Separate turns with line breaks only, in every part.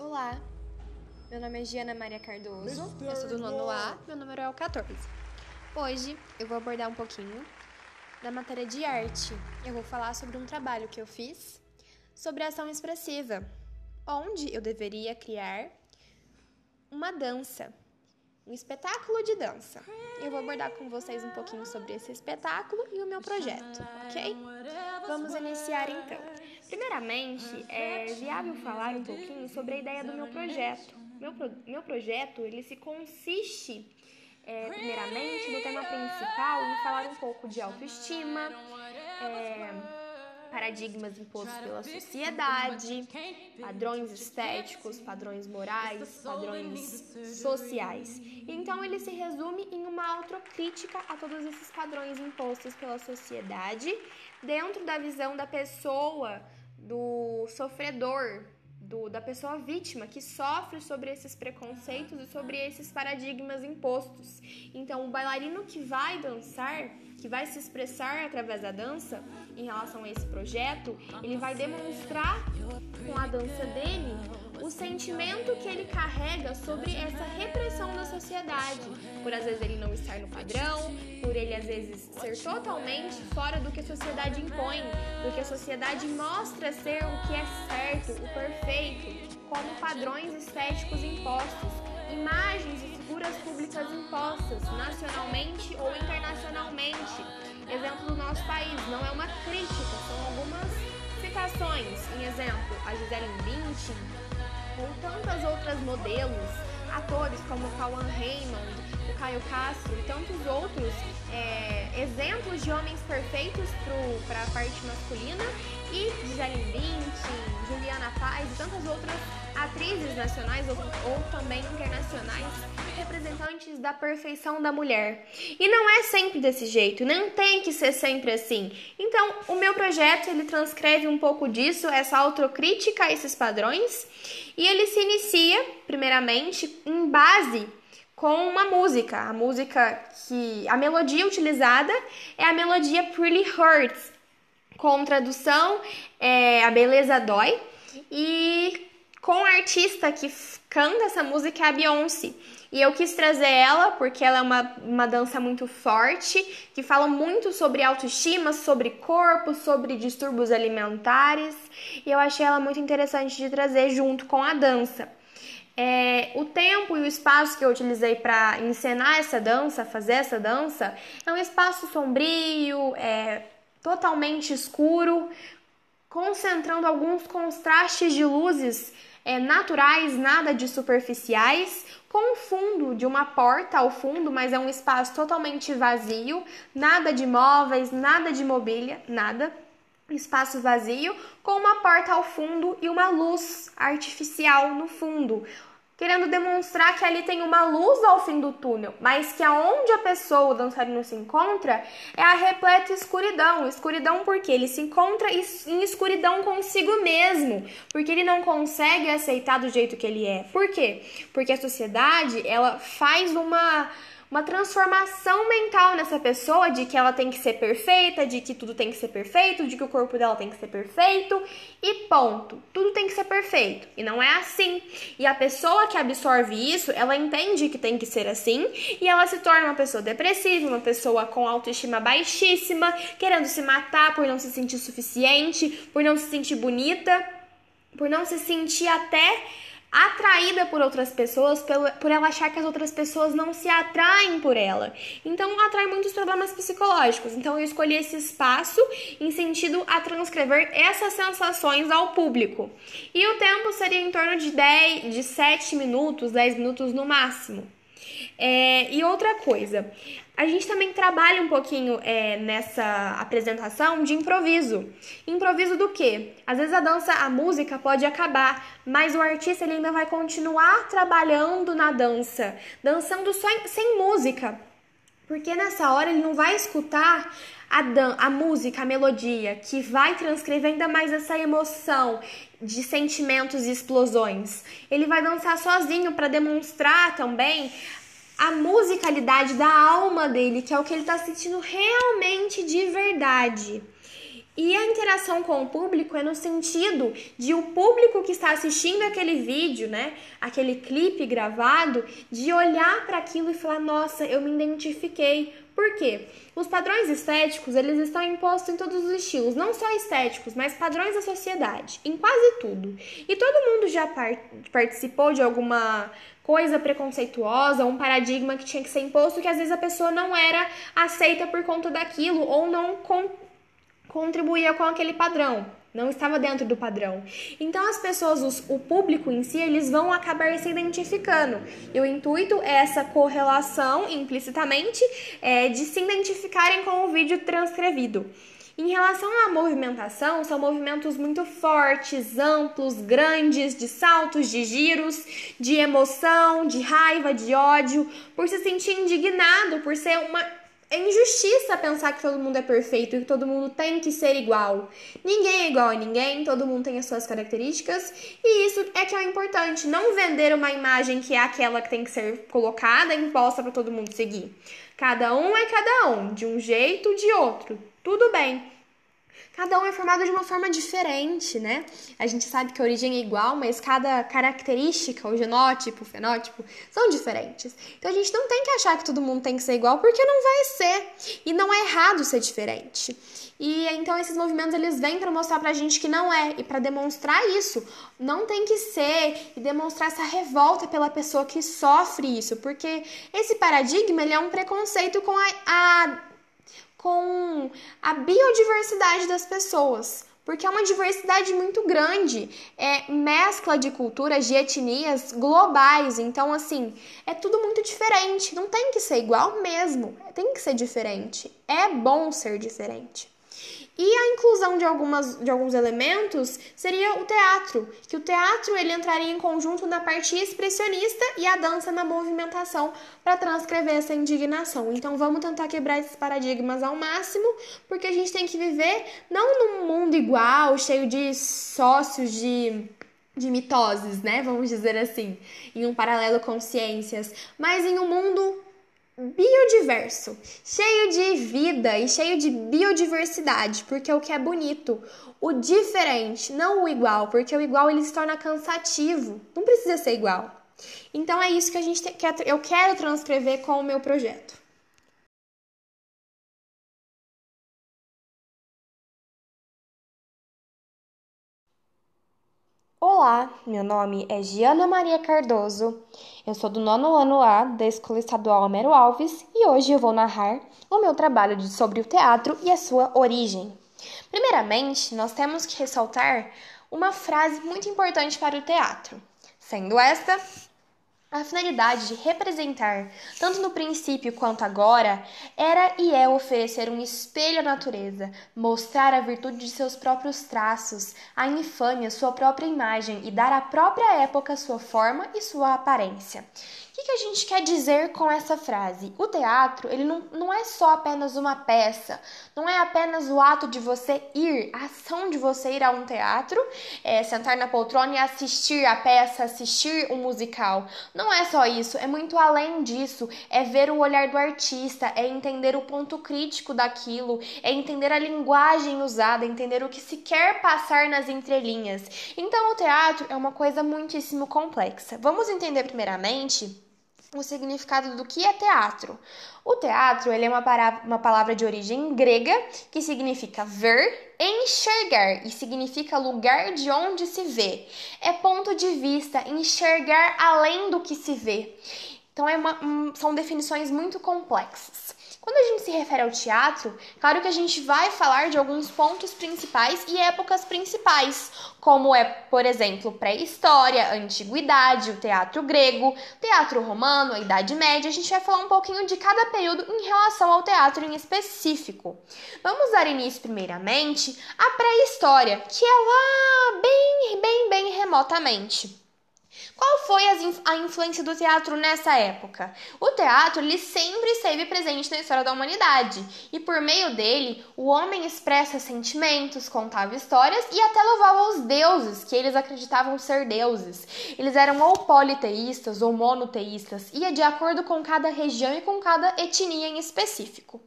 Olá, meu nome é Giana Maria Cardoso, eu sou do nono A, meu número é o 14. Hoje eu vou abordar um pouquinho da matéria de arte. Eu vou falar sobre um trabalho que eu fiz sobre ação expressiva, onde eu deveria criar uma dança, um espetáculo de dança. Eu vou abordar com vocês um pouquinho sobre esse espetáculo e o meu projeto, ok? Vamos iniciar então. Primeiramente, é viável falar um pouquinho sobre a ideia do meu projeto. Meu, pro, meu projeto, ele se consiste, é, primeiramente, no tema principal, em falar um pouco de autoestima, é, paradigmas impostos pela sociedade, padrões estéticos, padrões morais, padrões sociais. Então ele se resume em uma autocrítica a todos esses padrões impostos pela sociedade, dentro da visão da pessoa, do sofredor, do, da pessoa vítima que sofre sobre esses preconceitos e sobre esses paradigmas impostos. Então, o bailarino que vai dançar, que vai se expressar através da dança em relação a esse projeto, ele vai demonstrar com a dança dele o sentimento que ele carrega sobre essa repressão da sociedade, por às vezes ele não estar no padrão, por ele às vezes ser totalmente fora do que a sociedade impõe, do que a sociedade mostra ser o que é certo, o perfeito, como padrões estéticos impostos, imagens e figuras públicas impostas nacionalmente ou internacionalmente. Exemplo do nosso país, não é uma crítica, são algumas citações. Em exemplo, a Gisele Bündchen tantas outras modelos, atores como Cauan Raymond, o Caio Castro e tantos outros é, exemplos de homens perfeitos para a parte masculina e Gisele Bündchen, Juliana Paz e tantas outras atrizes nacionais ou, ou também internacionais representantes da perfeição da mulher. E não é sempre desse jeito, não tem que ser sempre assim. Então, o meu projeto ele transcreve um pouco disso, essa autocrítica a esses padrões, e ele se inicia, primeiramente, em base com uma música. A música que a melodia utilizada é a melodia Pretty Hurts, com tradução é A Beleza Dói, e com a artista que canta essa música é a Beyoncé. E eu quis trazer ela porque ela é uma, uma dança muito forte, que fala muito sobre autoestima, sobre corpo, sobre distúrbios alimentares. E eu achei ela muito interessante de trazer junto com a dança. É, o tempo e o espaço que eu utilizei para encenar essa dança, fazer essa dança, é um espaço sombrio, é, totalmente escuro, concentrando alguns contrastes de luzes é, naturais, nada de superficiais, com o fundo de uma porta ao fundo, mas é um espaço totalmente vazio, nada de móveis, nada de mobília, nada. Espaço vazio, com uma porta ao fundo e uma luz artificial no fundo, querendo demonstrar que ali tem uma luz ao fim do túnel, mas que aonde a pessoa, o dançarino, se encontra é a repleta escuridão. Escuridão porque ele se encontra em escuridão consigo mesmo, porque ele não consegue aceitar do jeito que ele é. Por quê? Porque a sociedade, ela faz uma uma transformação mental nessa pessoa de que ela tem que ser perfeita, de que tudo tem que ser perfeito, de que o corpo dela tem que ser perfeito e ponto. Tudo tem que ser perfeito. E não é assim. E a pessoa que absorve isso, ela entende que tem que ser assim e ela se torna uma pessoa depressiva, uma pessoa com autoestima baixíssima, querendo se matar por não se sentir suficiente, por não se sentir bonita, por não se sentir até atraída por outras pessoas, por ela achar que as outras pessoas não se atraem por ela. Então, atrai muitos problemas psicológicos. Então, eu escolhi esse espaço em sentido a transcrever essas sensações ao público. E o tempo seria em torno de 10, de 7 minutos, 10 minutos no máximo. É, e outra coisa, a gente também trabalha um pouquinho é, nessa apresentação de improviso. Improviso do quê? Às vezes a dança, a música pode acabar, mas o artista ele ainda vai continuar trabalhando na dança, dançando só em, sem música. Porque nessa hora ele não vai escutar a, dan a música, a melodia, que vai transcrever ainda mais essa emoção de sentimentos e explosões. Ele vai dançar sozinho para demonstrar também a musicalidade da alma dele, que é o que ele está sentindo realmente de verdade. E a interação com o público é no sentido de o público que está assistindo aquele vídeo, né, aquele clipe gravado, de olhar para aquilo e falar: "Nossa, eu me identifiquei". Por quê? Os padrões estéticos, eles estão impostos em todos os estilos, não só estéticos, mas padrões da sociedade, em quase tudo. E todo mundo já participou de alguma coisa preconceituosa, um paradigma que tinha que ser imposto que às vezes a pessoa não era aceita por conta daquilo ou não contribuía com aquele padrão, não estava dentro do padrão. Então as pessoas, os, o público em si, eles vão acabar se identificando. E o intuito é essa correlação implicitamente é, de se identificarem com o vídeo transcrevido. Em relação à movimentação, são movimentos muito fortes, amplos, grandes, de saltos, de giros, de emoção, de raiva, de ódio, por se sentir indignado, por ser uma é injustiça pensar que todo mundo é perfeito e que todo mundo tem que ser igual. Ninguém é igual a ninguém, todo mundo tem as suas características e isso é que é importante. Não vender uma imagem que é aquela que tem que ser colocada imposta para todo mundo seguir. Cada um é cada um, de um jeito ou de outro. Tudo bem. Cada um é formado de uma forma diferente, né? A gente sabe que a origem é igual, mas cada característica, o genótipo, o fenótipo, são diferentes. Então a gente não tem que achar que todo mundo tem que ser igual, porque não vai ser. E não é errado ser diferente. E então esses movimentos eles vêm para mostrar pra gente que não é e para demonstrar isso. Não tem que ser e demonstrar essa revolta pela pessoa que sofre isso, porque esse paradigma ele é um preconceito com a, a com a biodiversidade das pessoas, porque é uma diversidade muito grande, é mescla de culturas, de etnias globais, então assim, é tudo muito diferente, não tem que ser igual mesmo, tem que ser diferente. É bom ser diferente. E a inclusão de, algumas, de alguns elementos seria o teatro, que o teatro ele entraria em conjunto na parte expressionista e a dança na movimentação para transcrever essa indignação. Então vamos tentar quebrar esses paradigmas ao máximo, porque a gente tem que viver não num mundo igual, cheio de sócios de de mitoses, né? Vamos dizer assim, em um paralelo com ciências, mas em um mundo biodiverso, cheio de vida e cheio de biodiversidade, porque é o que é bonito, o diferente, não o igual, porque o igual ele se torna cansativo, não precisa ser igual. Então é isso que a gente quer, eu quero transcrever com o meu projeto.
Olá, meu nome é Giana Maria Cardoso. Eu sou do nono ano A da Escola Estadual Homero Alves e hoje eu vou narrar o meu trabalho sobre o teatro e a sua origem. Primeiramente, nós temos que ressaltar uma frase muito importante para o teatro, sendo esta a finalidade de representar, tanto no princípio quanto agora, era e é oferecer um espelho à natureza, mostrar a virtude de seus próprios traços, a infâmia sua própria imagem e dar à própria época sua forma e sua aparência. Que, que a gente quer dizer com essa frase? O teatro, ele não, não é só apenas uma peça, não é apenas o ato de você ir, a ação de você ir a um teatro, é, sentar na poltrona e assistir a peça, assistir o um musical. Não é só isso, é muito além disso. É ver o olhar do artista, é entender o ponto crítico daquilo, é entender a linguagem usada, entender o que se quer passar nas entrelinhas. Então, o teatro é uma coisa muitíssimo complexa. Vamos entender primeiramente o significado do que é teatro. O teatro ele é uma, uma palavra de origem grega que significa ver, enxergar e significa lugar de onde se vê. É ponto de vista, enxergar além do que se vê. Então é uma, um, são definições muito complexas. Quando a gente se refere ao teatro, claro que a gente vai falar de alguns pontos principais e épocas principais, como é, por exemplo, pré-história, antiguidade, o teatro grego, teatro romano, a Idade Média. A gente vai falar um pouquinho de cada período em relação ao teatro em específico. Vamos dar início, primeiramente, à pré-história, que é lá bem, bem, bem remotamente. Qual foi a influência do teatro nessa época? O teatro ele sempre esteve presente na história da humanidade e por meio dele o homem expressa sentimentos, contava histórias e até louvava os deuses que eles acreditavam ser deuses. Eles eram ou politeístas ou monoteístas, ia de acordo com cada região e com cada etnia em específico.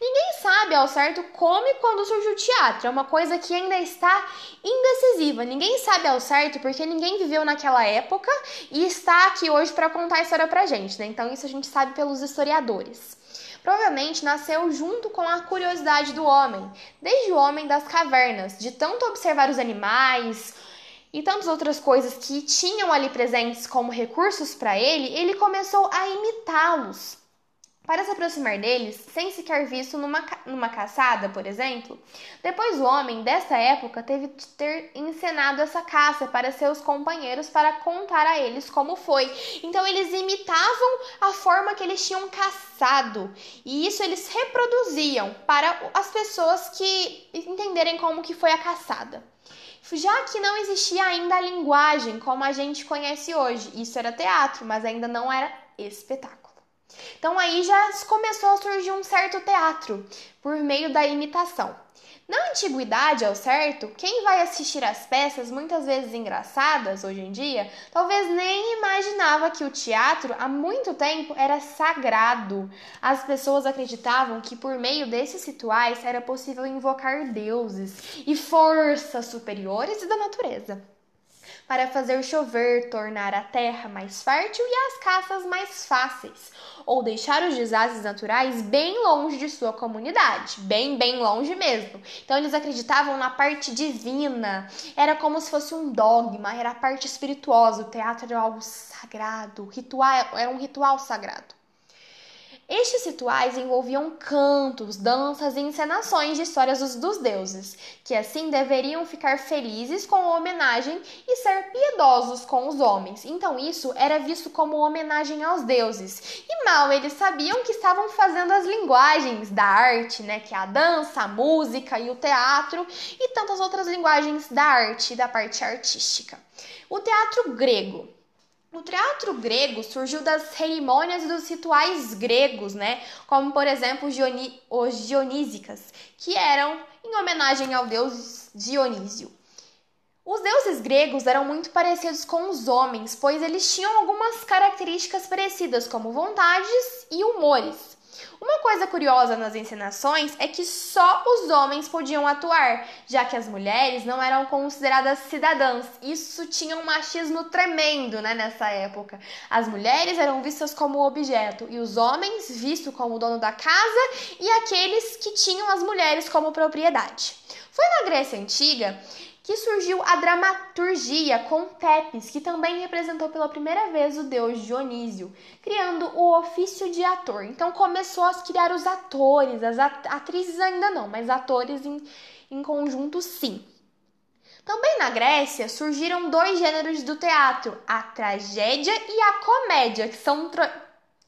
Ninguém sabe ao certo como e quando surgiu o teatro, é uma coisa que ainda está indecisiva. Ninguém sabe ao certo porque ninguém viveu naquela época época e está aqui hoje para contar a história pra gente, né? Então isso a gente sabe pelos historiadores. Provavelmente nasceu junto com a curiosidade do homem, desde o homem das cavernas, de tanto observar os animais e tantas outras coisas que tinham ali presentes como recursos para ele, ele começou a imitá-los. Para se aproximar deles, sem sequer visto numa, numa caçada, por exemplo, depois o homem dessa época teve de ter encenado essa caça para seus companheiros para contar a eles como foi. Então eles imitavam a forma que eles tinham caçado e isso eles reproduziam para as pessoas que entenderem como que foi a caçada. Já que não existia ainda a linguagem como a gente conhece hoje, isso era teatro, mas ainda não era espetáculo. Então aí já começou a surgir um certo teatro por meio da imitação. Na antiguidade, ao certo, quem vai assistir às peças, muitas vezes engraçadas hoje em dia, talvez nem imaginava que o teatro há muito tempo era sagrado. As pessoas acreditavam que por meio desses rituais era possível invocar deuses e forças superiores da natureza para fazer chover, tornar a terra mais fértil e as caças mais fáceis, ou deixar os desastres naturais bem longe de sua comunidade, bem, bem longe mesmo. Então eles acreditavam na parte divina, era como se fosse um dogma, era a parte espirituosa, o teatro era algo sagrado, ritual, era um ritual sagrado. Estes rituais envolviam cantos, danças e encenações de histórias dos, dos, deuses, que assim deveriam ficar felizes com a homenagem e ser piedosos com os homens. Então isso era visto como homenagem aos deuses. E mal eles sabiam que estavam fazendo as linguagens da arte, né, que é a dança, a música e o teatro e tantas outras linguagens da arte, da parte artística. O teatro grego o teatro grego surgiu das cerimônias e dos rituais gregos, né? Como, por exemplo, os dionísicas, que eram em homenagem ao deus Dionísio. Os deuses gregos eram muito parecidos com os homens, pois eles tinham algumas características parecidas, como vontades e humores. Uma coisa curiosa nas encenações é que só os homens podiam atuar, já que as mulheres não eram consideradas cidadãs. Isso tinha um machismo tremendo né, nessa época. As mulheres eram vistas como objeto e os homens vistos como dono da casa e aqueles que tinham as mulheres como propriedade. Foi na Grécia Antiga que surgiu a dramaturgia com Tepes, que também representou pela primeira vez o deus Dionísio, criando o ofício de ator. Então começou a criar os atores, as atrizes ainda não, mas atores em, em conjunto sim. Também na Grécia surgiram dois gêneros do teatro, a tragédia e a comédia, que são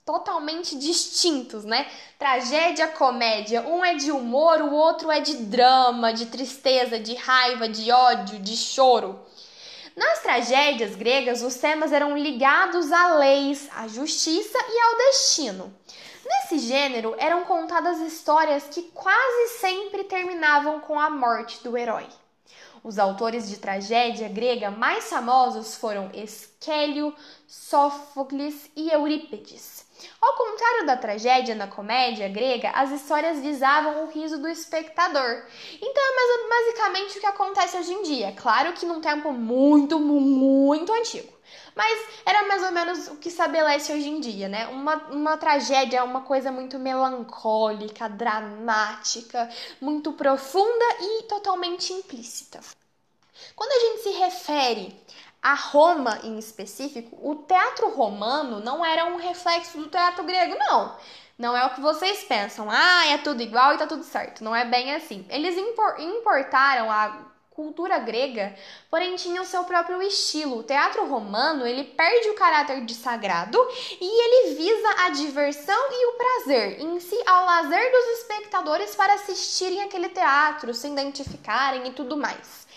totalmente distintos, né? Tragédia, comédia. Um é de humor, o outro é de drama, de tristeza, de raiva, de ódio, de choro. Nas tragédias gregas, os temas eram ligados a leis, à justiça e ao destino. Nesse gênero, eram contadas histórias que quase sempre terminavam com a morte do herói. Os autores de tragédia grega mais famosos foram Esquélio, Sófocles e Eurípides. Ao contrário da tragédia na comédia grega, as histórias visavam o riso do espectador. Então é basicamente o que acontece hoje em dia. Claro que num tempo muito, muito antigo. Mas era mais ou menos o que estabelece hoje em dia, né? Uma, uma tragédia é uma coisa muito melancólica, dramática, muito profunda e totalmente implícita. Quando a gente se refere a Roma em específico, o teatro romano não era um reflexo do teatro grego, não. Não é o que vocês pensam. Ah, é tudo igual e tá tudo certo. Não é bem assim. Eles importaram a cultura grega, porém tinham seu próprio estilo. O teatro romano, ele perde o caráter de sagrado e ele visa a diversão e o prazer, em si ao lazer dos espectadores para assistirem aquele teatro, se identificarem e tudo mais.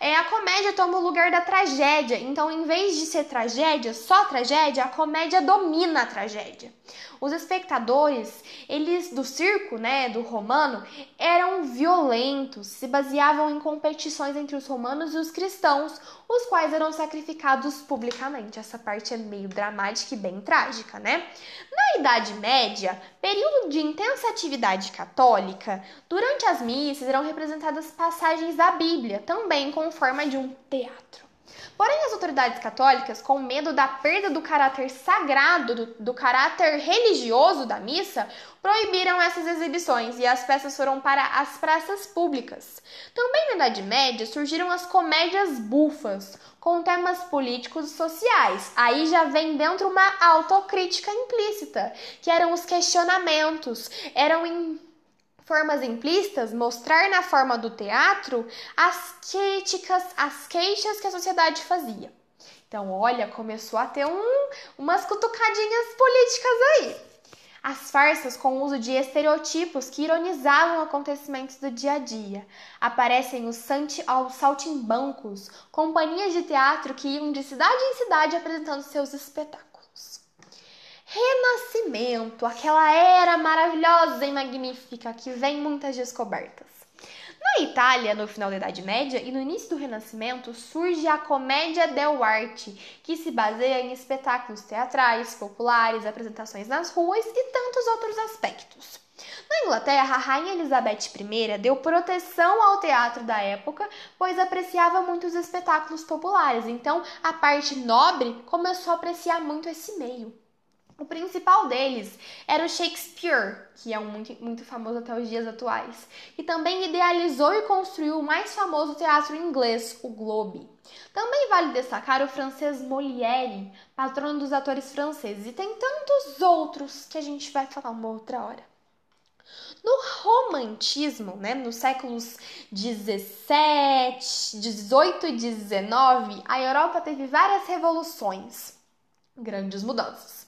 É, a comédia toma o lugar da tragédia. Então, em vez de ser tragédia, só tragédia, a comédia domina a tragédia. Os espectadores, eles do circo, né, do romano, eram violentos, se baseavam em competições entre os romanos e os cristãos, os quais eram sacrificados publicamente. Essa parte é meio dramática e bem trágica, né? Na Idade Média, período de intensa atividade católica, durante as missas eram representadas passagens da Bíblia, também com forma de um teatro. Porém, as autoridades católicas, com medo da perda do caráter sagrado, do, do, caráter religioso da missa, proibiram essas exibições e as peças foram para as praças públicas. Também na Idade Média surgiram as comédias bufas, com temas políticos e sociais. Aí já vem dentro uma autocrítica implícita, que eram os questionamentos, eram em formas implícitas, mostrar na forma do teatro as críticas, as queixas que a sociedade fazia. Então, olha, começou a ter um, umas cutucadinhas políticas aí. As farsas com uso de estereotipos que ironizavam acontecimentos do dia a dia. Aparecem os saltimbancos, companhias de teatro que iam de cidade em cidade apresentando seus espetáculos renascimento, aquela era maravilhosa e magnífica que vem muitas descobertas. Na Itália, no final da Idade Média e no início do Renascimento, surge a comédia dell'arte, que se baseia em espetáculos teatrais, populares, apresentações nas ruas e tantos outros aspectos. Na Inglaterra, a rainha Elizabeth I deu proteção ao teatro da época, pois apreciava muito os espetáculos populares. Então, a parte nobre começou a apreciar muito esse meio. O principal deles era o Shakespeare, que é um muito, muito famoso até os dias atuais, e também idealizou e construiu o mais famoso teatro inglês, o Globe. Também vale destacar o francês Molière, patrono dos atores franceses, e tem tantos outros que a gente vai falar uma outra hora. No romantismo, né, nos séculos 17, 18 e 19, a Europa teve várias revoluções, grandes mudanças.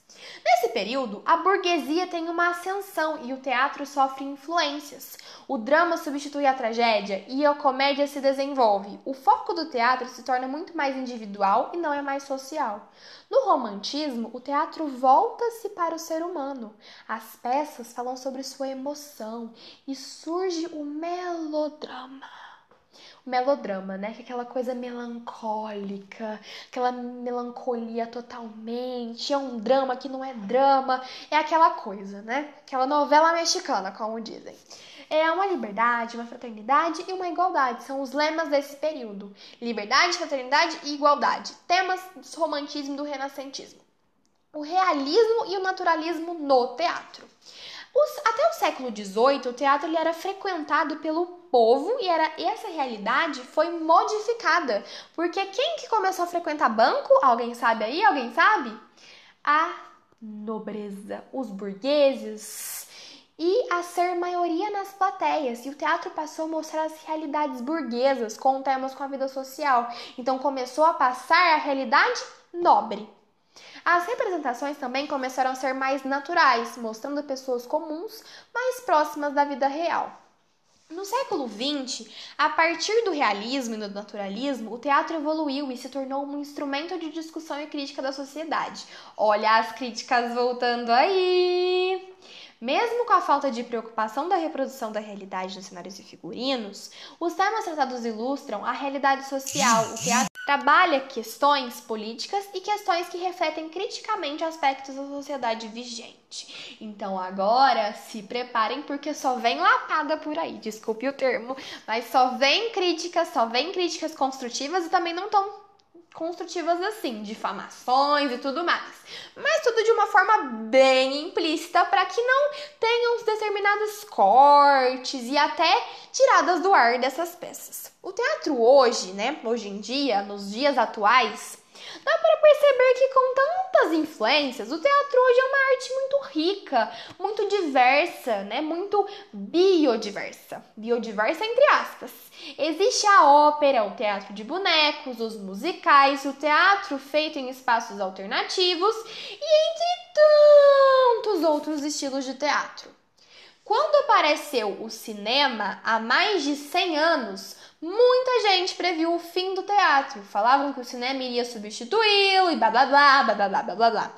Nesse período, a burguesia tem uma ascensão e o teatro sofre influências. O drama substitui a tragédia e a comédia se desenvolve. O foco do teatro se torna muito mais individual e não é mais social. No romantismo, o teatro volta-se para o ser humano. As peças falam sobre sua emoção e surge o melodrama melodrama, né? Que é aquela coisa melancólica, aquela melancolia totalmente. É um drama que não é drama, é aquela coisa, né? Aquela novela mexicana, como dizem. É uma liberdade, uma fraternidade e uma igualdade. São os lemas desse período. Liberdade, fraternidade e igualdade. Temas do romantismo e do renascentismo. O realismo e o naturalismo no teatro. Os, até o século XVIII, o teatro ele era frequentado pelo povo e era essa realidade foi modificada. Porque quem que começou a frequentar banco? Alguém sabe aí? Alguém sabe? A nobreza, os burgueses e a ser maioria nas plateias. E o teatro passou a mostrar as realidades burguesas com temas com a vida social. Então começou a passar a realidade nobre. As representações também começaram a ser mais naturais, mostrando pessoas comuns mais próximas da vida real. No século XX, a partir do realismo e do naturalismo, o teatro evoluiu e se tornou um instrumento de discussão e crítica da sociedade. Olha as críticas voltando aí! Mesmo com a falta de preocupação da reprodução da realidade nos cenários e figurinos, os temas tratados ilustram a realidade social. O teatro trabalha questões políticas e questões que refletem criticamente aspectos da sociedade vigente. Então agora se preparem porque só vem lapada por aí, desculpe o termo, mas só vem críticas, só vem críticas construtivas e também não tão construtivas assim, difamações e tudo mais. Mas tudo de uma forma bem implícita para que não tenham os determinados cortes e até tiradas do ar dessas peças. O teatro hoje, né, hoje em dia, nos dias atuais, Dá para perceber que com tantas influências, o teatro hoje é uma arte muito rica, muito diversa, né? Muito biodiversa. Biodiversa entre aspas. Existe a ópera, o teatro de bonecos, os musicais, o teatro feito em espaços alternativos e entre tantos outros estilos de teatro. Quando apareceu o cinema há mais de 100 anos, Muita gente previu o fim do teatro, falavam que o cinema iria substituí-lo e blá blá blá blá blá blá blá blá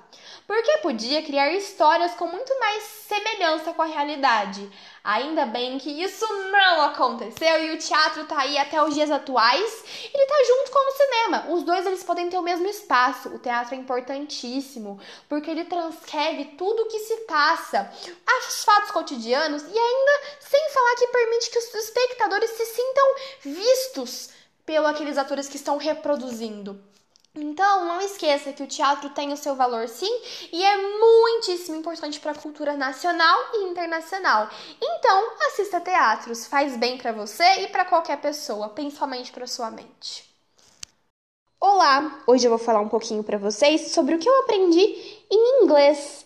porque podia criar histórias com muito mais semelhança com a realidade. Ainda bem que isso não aconteceu e o teatro tá aí até os dias atuais. Ele tá junto com o cinema. Os dois eles podem ter o mesmo espaço. O teatro é importantíssimo porque ele transcreve tudo o que se passa, os fatos cotidianos e ainda sem falar que permite que os espectadores se sintam vistos pelos aqueles atores que estão reproduzindo. Então, não esqueça que o teatro tem o seu valor sim e é muitíssimo importante para a cultura nacional e internacional. Então, assista teatros, faz bem para você e para qualquer pessoa, principalmente para sua mente. Olá, hoje eu vou falar um pouquinho para vocês sobre o que eu aprendi em inglês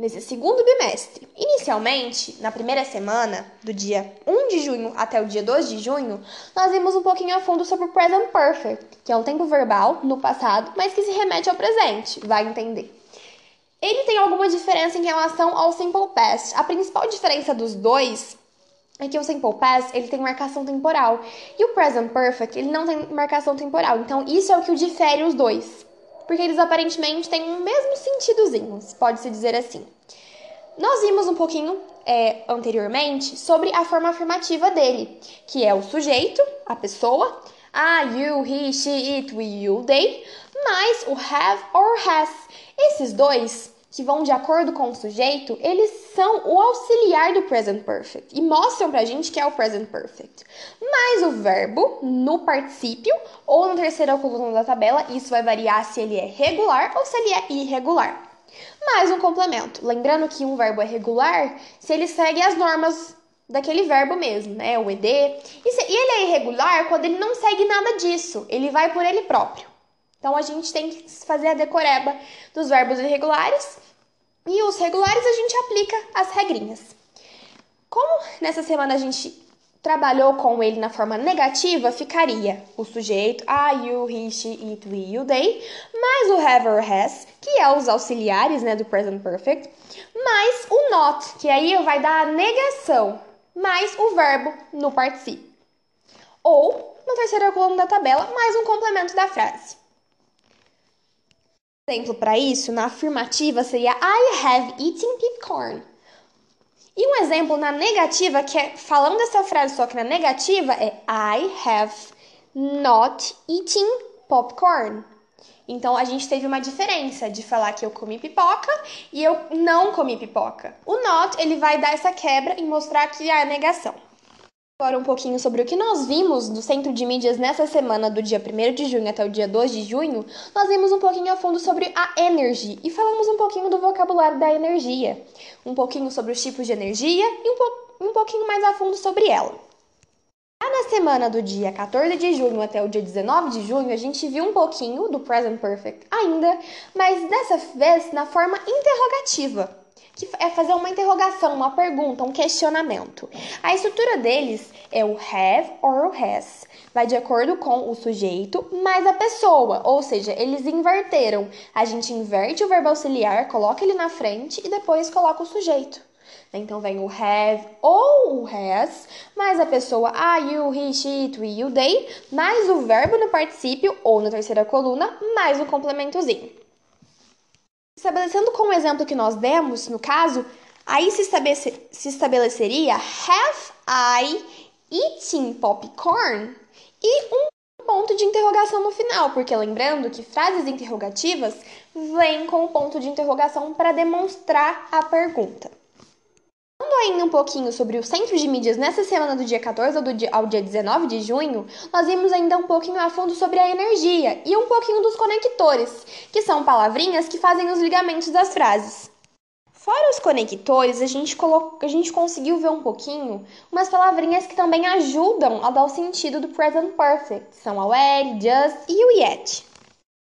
nesse segundo bimestre. Inicialmente, na primeira semana, do dia 1 de junho até o dia 2 de junho, nós vimos um pouquinho a fundo sobre o present perfect, que é um tempo verbal no passado, mas que se remete ao presente, vai entender. Ele tem alguma diferença em relação ao simple past. A principal diferença dos dois é que o simple past ele tem marcação temporal e o present perfect ele não tem marcação temporal. Então isso é o que o difere os dois porque eles aparentemente têm um mesmo sentidozinho, pode-se dizer assim. Nós vimos um pouquinho é, anteriormente sobre a forma afirmativa dele, que é o sujeito, a pessoa, a, you, he, she, it, we, you, they, mais o have or has. Esses dois que vão de acordo com o sujeito, eles são o auxiliar do present perfect e mostram pra gente que é o present perfect. Mais o verbo no particípio ou na terceira coluna da tabela, isso vai variar se ele é regular ou se ele é irregular. Mais um complemento, lembrando que um verbo é regular se ele segue as normas daquele verbo mesmo, né? O ED. E, se, e ele é irregular quando ele não segue nada disso, ele vai por ele próprio. Então a gente tem que fazer a decoreba dos verbos irregulares e os regulares a gente aplica as regrinhas. Como nessa semana a gente trabalhou com ele na forma negativa, ficaria o sujeito I, you, he, she, it, we, you, they, mais o have or has, que é os auxiliares né, do present perfect, mais o not, que aí vai dar a negação, mais o verbo no particípio. Ou, na terceira coluna da tabela, mais um complemento da frase exemplo para isso, na afirmativa, seria I have eaten popcorn. E um exemplo na negativa, que é falando dessa frase só que na negativa, é I have not eaten popcorn. Então a gente teve uma diferença de falar que eu comi pipoca e eu não comi pipoca. O not, ele vai dar essa quebra e mostrar que é a negação. Agora um pouquinho sobre o que nós vimos do Centro de Mídias nessa semana do dia 1 de junho até o dia 2 de junho, nós vimos um pouquinho a fundo sobre a energy e falamos um pouquinho do vocabulário da energia, um pouquinho sobre os tipos de energia e um, po um pouquinho mais a fundo sobre ela. Já na semana do dia 14 de junho até o dia 19 de junho, a gente viu um pouquinho do present perfect ainda, mas dessa vez na forma interrogativa que é fazer uma interrogação, uma pergunta, um questionamento. A estrutura deles é o have or has. Vai de acordo com o sujeito mais a pessoa, ou seja, eles inverteram. A gente inverte o verbo auxiliar, coloca ele na frente e depois coloca o sujeito. Então vem o have ou o has, mais a pessoa a, you, he, she, it, we, you, they, mais o verbo no particípio ou na terceira coluna, mais o complementozinho. Estabelecendo com o exemplo que nós demos, no caso, aí se, estabelece, se estabeleceria have I eaten popcorn e um ponto de interrogação no final, porque lembrando que frases interrogativas vêm com o ponto de interrogação para demonstrar a pergunta. Falando ainda um pouquinho sobre o centro de mídias nessa semana do dia 14 ao, dia, ao dia 19 de junho, nós vimos ainda um pouquinho a fundo sobre a energia e um pouquinho dos conectores, que são palavrinhas que fazem os ligamentos das frases. Fora os conectores, a gente, a gente conseguiu ver um pouquinho umas palavrinhas que também ajudam a dar o sentido do present perfect. São a where, just e o yet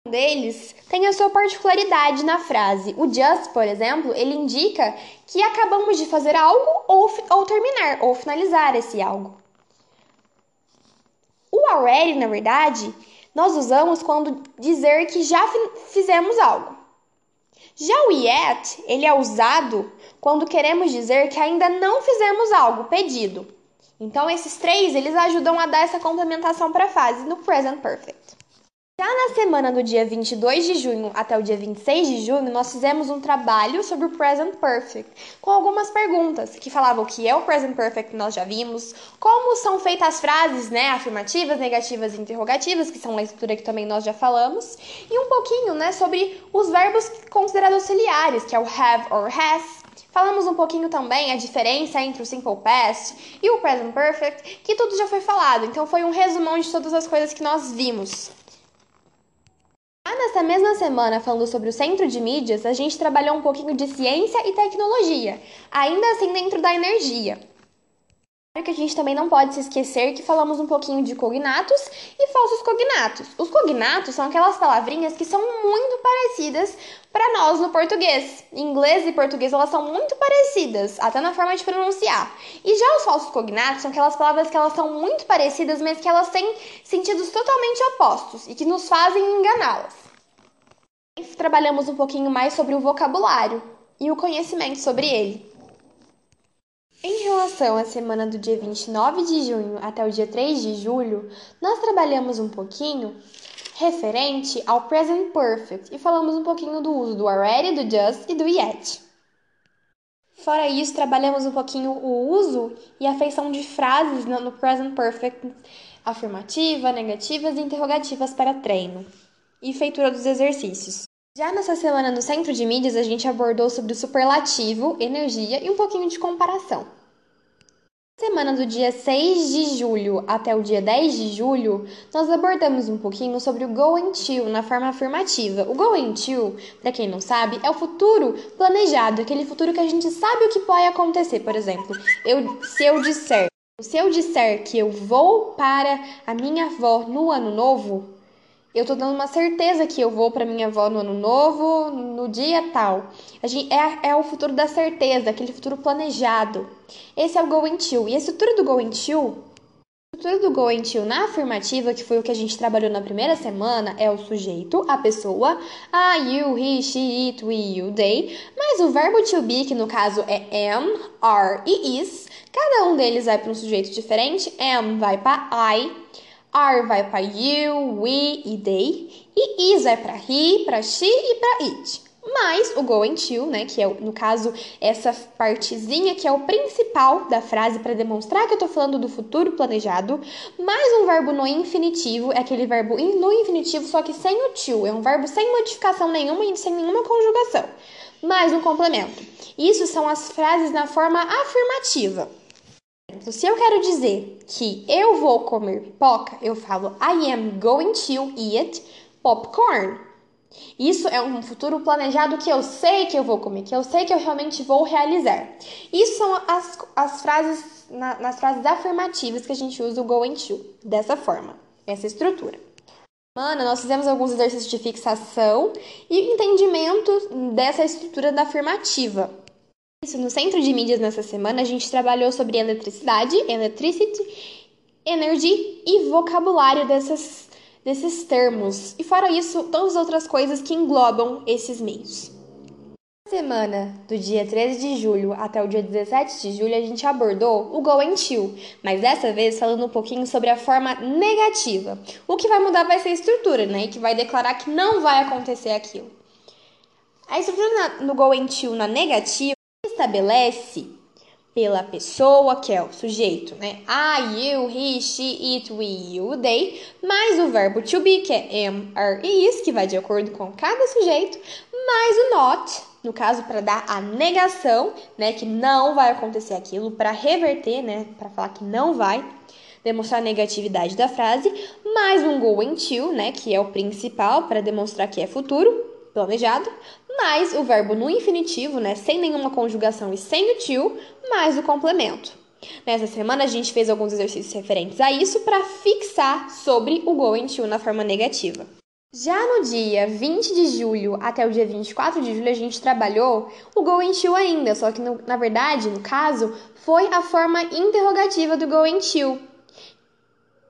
deles tem a sua particularidade na frase. O just, por exemplo, ele indica que acabamos de fazer algo ou, ou terminar, ou finalizar esse algo. O already, na verdade, nós usamos quando dizer que já fizemos algo. Já o yet, ele é usado quando queremos dizer que ainda não fizemos algo pedido. Então, esses três, eles ajudam a dar essa complementação para a frase no present perfect. Já na semana do dia 22 de junho até o dia 26 de junho, nós fizemos um trabalho sobre o present perfect, com algumas perguntas que falavam o que é o present perfect que nós já vimos, como são feitas as frases, né, afirmativas, negativas e interrogativas, que são a estrutura que também nós já falamos, e um pouquinho, né, sobre os verbos considerados auxiliares, que é o have or has, Falamos um pouquinho também a diferença entre o simple past e o present perfect, que tudo já foi falado, então foi um resumão de todas as coisas que nós vimos. Já nessa mesma semana, falando sobre o centro de mídias, a gente trabalhou um pouquinho de ciência e tecnologia, ainda assim dentro da energia que a gente também não pode se esquecer que falamos um pouquinho de cognatos e falsos cognatos. Os cognatos são aquelas palavrinhas que são muito parecidas para nós no português. Em inglês e português elas são muito parecidas, até na forma de pronunciar. E já os falsos cognatos são aquelas palavras que elas são muito parecidas, mas que elas têm sentidos totalmente opostos e que nos fazem enganá-las. Trabalhamos um pouquinho mais sobre o vocabulário e o conhecimento sobre ele. Em relação à semana do dia 29 de junho até o dia 3 de julho, nós trabalhamos um pouquinho referente ao present perfect e falamos um pouquinho do uso do already, do just e do yet. Fora isso, trabalhamos um pouquinho o uso e a feição de frases no present perfect afirmativa, negativas e interrogativas para treino e feitura dos exercícios. Já nessa semana no Centro de Mídias, a gente abordou sobre o superlativo, energia e um pouquinho de comparação. Na semana do dia 6 de julho até o dia 10 de julho, nós abordamos um pouquinho sobre o to na forma afirmativa. O to, para quem não sabe, é o futuro planejado, aquele futuro que a gente sabe o que pode acontecer. Por exemplo, eu, se eu disser, se eu disser que eu vou para a minha avó no ano novo, eu tô dando uma certeza que eu vou para minha avó no ano novo, no dia tal. A gente, é, é o futuro da certeza, aquele futuro planejado. Esse é o going to. E a estrutura do going to, a estrutura do going to na afirmativa, que foi o que a gente trabalhou na primeira semana, é o sujeito, a pessoa, a, you, he, she, it, we, you, they, mas o verbo to be, que no caso é am, are e is, cada um deles vai para um sujeito diferente. Am vai para I, Are vai para you, we e they. E is vai para he, para she e para it. Mais o going to, né, que é, no caso, essa partezinha que é o principal da frase para demonstrar que eu tô falando do futuro planejado, mais um verbo no infinitivo, é aquele verbo no infinitivo, só que sem o to, é um verbo sem modificação nenhuma e sem nenhuma conjugação, mais um complemento. Isso são as frases na forma afirmativa. Se eu quero dizer que eu vou comer pipoca, eu falo I am going to eat popcorn. Isso é um futuro planejado que eu sei que eu vou comer, que eu sei que eu realmente vou realizar. Isso são as, as frases, na, nas frases afirmativas que a gente usa o going to, dessa forma, essa estrutura. Semana, nós fizemos alguns exercícios de fixação e entendimento dessa estrutura da afirmativa. Isso, no centro de mídias nessa semana a gente trabalhou sobre eletricidade, electricity, energy e vocabulário dessas, desses termos. E fora isso, todas as outras coisas que englobam esses meios. Na semana do dia 13 de julho até o dia 17 de julho, a gente abordou o to, mas dessa vez falando um pouquinho sobre a forma negativa. O que vai mudar vai ser a estrutura, né? E que vai declarar que não vai acontecer aquilo. A estrutura no to na negativa estabelece pela pessoa, que é o sujeito, né? I, you, he, she, it, we, you, they, mais o verbo to be, que é am, are e is, que vai de acordo com cada sujeito, mais o not, no caso para dar a negação, né, que não vai acontecer aquilo, para reverter, né, para falar que não vai, demonstrar a negatividade da frase, mais um going to, né, que é o principal para demonstrar que é futuro, planejado, mais o verbo no infinitivo, né, sem nenhuma conjugação e sem o to, mais o complemento. Nessa semana a gente fez alguns exercícios referentes a isso para fixar sobre o going to na forma negativa. Já no dia 20 de julho até o dia 24 de julho a gente trabalhou o going to ainda, só que no, na verdade, no caso, foi a forma interrogativa do going to.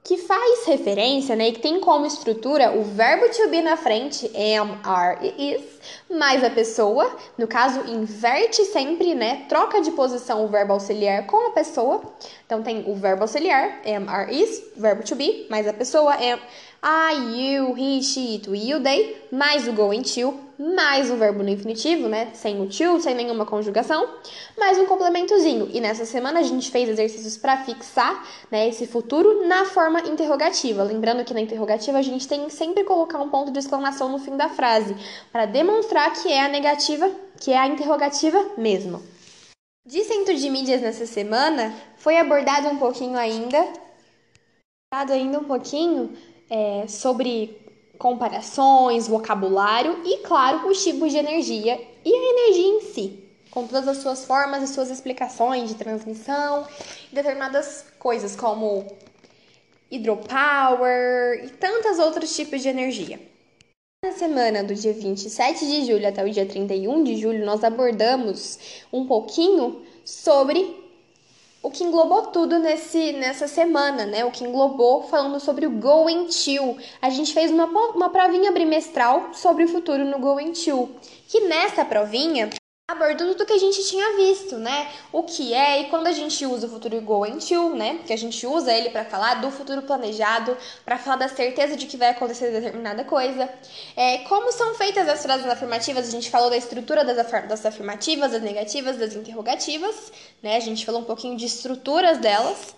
Que faz referência, né, e que tem como estrutura o verbo to be na frente, am, are is, mais a pessoa, no caso, inverte sempre, né, troca de posição o verbo auxiliar com a pessoa. Então tem o verbo auxiliar, am, are, is, verbo to be, mais a pessoa, am, I, you, he, she, it, we, you, they, mais o going to, mais o verbo no infinitivo, né? Sem o to, sem nenhuma conjugação, mais um complementozinho. E nessa semana a gente fez exercícios para fixar, né, esse futuro na forma interrogativa. Lembrando que na interrogativa a gente tem que sempre colocar um ponto de exclamação no fim da frase, para demonstrar que é a negativa, que é a interrogativa mesmo. De centro de mídias nessa semana, foi abordado um pouquinho ainda, abordado ainda um pouquinho é, sobre comparações, vocabulário e, claro, os tipos de energia e a energia em si, com todas as suas formas e suas explicações de transmissão determinadas coisas como hidropower e tantos outros tipos de energia. Na semana do dia 27 de julho até o dia 31 de julho, nós abordamos um pouquinho sobre o que englobou tudo nesse, nessa semana, né? O que englobou falando sobre o Going To. A gente fez uma, uma provinha bimestral sobre o futuro no Going To. Que nessa provinha abordou tudo que a gente tinha visto, né? O que é e quando a gente usa o futuro going to, né? Que a gente usa ele para falar do futuro planejado, para falar da certeza de que vai acontecer determinada coisa. É, como são feitas as frases afirmativas? A gente falou da estrutura das, das afirmativas, das negativas, das interrogativas, né? A gente falou um pouquinho de estruturas delas.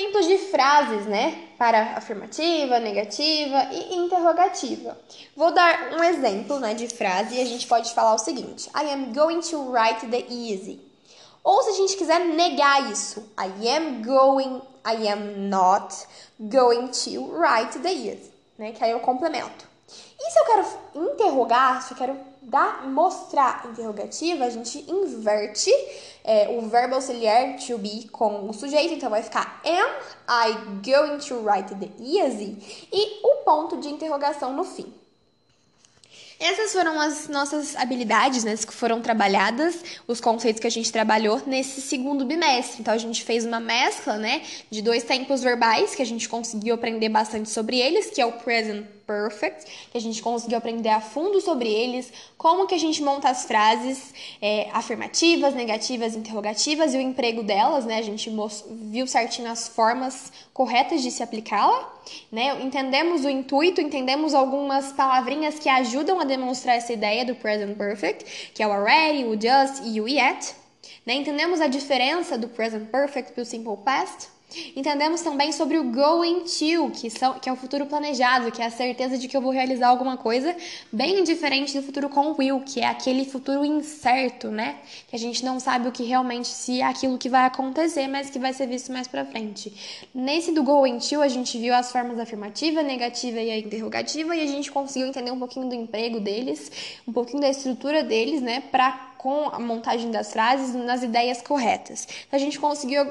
Exemplos de frases, né? Para afirmativa, negativa e interrogativa. Vou dar um exemplo, né, de frase e a gente pode falar o seguinte: I am going to write the easy. Ou se a gente quiser negar isso, I am going, I am not going to write the easy, né? Que aí eu complemento. E se eu quero interrogar, se eu quero dar, mostrar interrogativa, a gente inverte é, o verbo auxiliar to be com o sujeito, então vai ficar Am I going to write the easy? E o ponto de interrogação no fim. Essas foram as nossas habilidades, né, que foram trabalhadas, os conceitos que a gente trabalhou nesse segundo bimestre. Então a gente fez uma mescla, né, de dois tempos verbais que a gente conseguiu aprender bastante sobre eles, que é o present perfect, que a gente conseguiu aprender a fundo sobre eles, como que a gente monta as frases é, afirmativas, negativas, interrogativas e o emprego delas, né? A gente viu certinho as formas corretas de se aplicá-la, né? Entendemos o intuito, entendemos algumas palavrinhas que ajudam a demonstrar essa ideia do present perfect, que é o already, o just e o yet. Né? Entendemos a diferença do present perfect para o simple past. Entendemos também sobre o going to, que, são, que é o futuro planejado, que é a certeza de que eu vou realizar alguma coisa, bem diferente do futuro com will, que é aquele futuro incerto, né? Que a gente não sabe o que realmente se é aquilo que vai acontecer, mas que vai ser visto mais pra frente. Nesse do going to, a gente viu as formas afirmativa, negativa e a interrogativa, e a gente conseguiu entender um pouquinho do emprego deles, um pouquinho da estrutura deles, né? Pra com a montagem das frases nas ideias corretas. Então, a gente conseguiu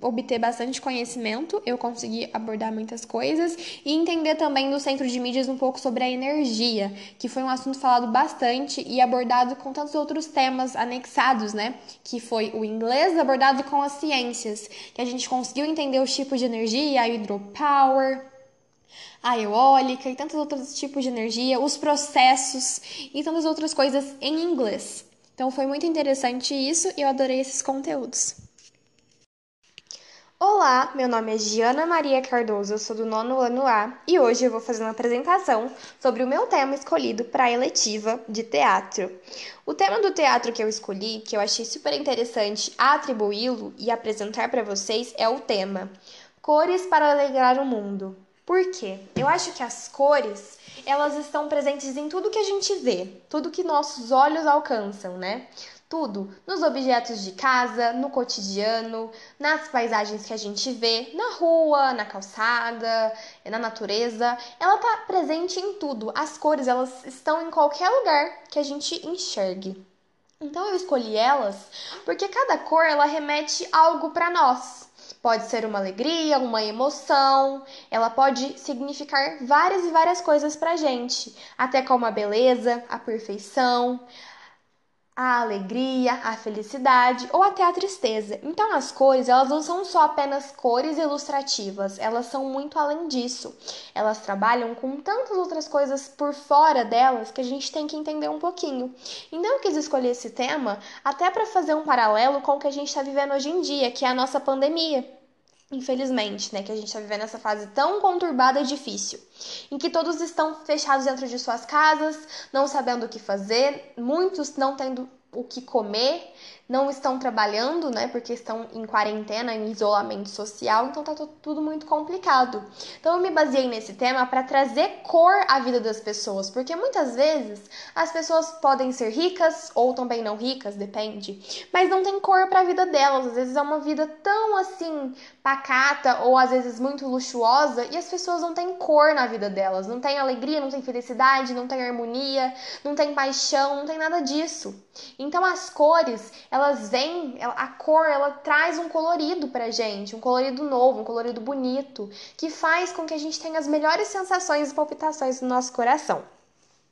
obter bastante conhecimento, eu consegui abordar muitas coisas e entender também do centro de mídias um pouco sobre a energia, que foi um assunto falado bastante e abordado com tantos outros temas anexados, né? Que foi o inglês abordado com as ciências, que a gente conseguiu entender os tipos de energia, a hidropower, a eólica e tantos outros tipos de energia, os processos e tantas outras coisas em inglês. Então foi muito interessante isso e eu adorei esses conteúdos. Olá, meu nome é Giana Maria Cardoso, eu sou do nono ano A e hoje eu vou fazer uma apresentação sobre o meu tema escolhido para a eletiva de teatro. O tema do teatro que eu escolhi, que eu achei super interessante atribuí-lo e apresentar para vocês, é o tema Cores para Alegrar o Mundo. Por quê? Eu acho que as cores, elas estão presentes em tudo que a gente vê, tudo que nossos olhos alcançam, né? Tudo, nos objetos de casa, no cotidiano, nas paisagens que a gente vê, na rua, na calçada, na natureza, ela está presente em tudo. As cores, elas estão em qualquer lugar que a gente enxergue. Então eu escolhi elas porque cada cor ela remete algo para nós. Pode ser uma alegria, uma emoção, ela pode significar várias e várias coisas para gente, até como a beleza, a perfeição, a alegria, a felicidade ou até a tristeza. Então as cores, elas não são só apenas cores ilustrativas, elas são muito além disso. Elas trabalham com tantas outras coisas por fora delas que a gente tem que entender um pouquinho. Então eu quis escolher esse tema até para fazer um paralelo com o que a gente está vivendo hoje em dia, que é a nossa pandemia infelizmente, né, que a gente está vivendo essa fase tão conturbada e difícil, em que todos estão fechados dentro de suas casas, não sabendo o que fazer, muitos não tendo o que comer, não estão trabalhando, né, porque estão em quarentena, em isolamento social, então tá tudo muito complicado. Então eu me baseei nesse tema para trazer cor à vida das pessoas, porque muitas vezes as pessoas podem ser ricas ou também não ricas, depende, mas não tem cor para a vida delas. Às vezes é uma vida tão assim pacata ou às vezes muito luxuosa e as pessoas não têm cor na vida delas, não tem alegria, não tem felicidade, não tem harmonia, não tem paixão, não tem nada disso. Então as cores, elas vêm, a cor, ela traz um colorido pra gente, um colorido novo, um colorido bonito, que faz com que a gente tenha as melhores sensações e palpitações no nosso coração.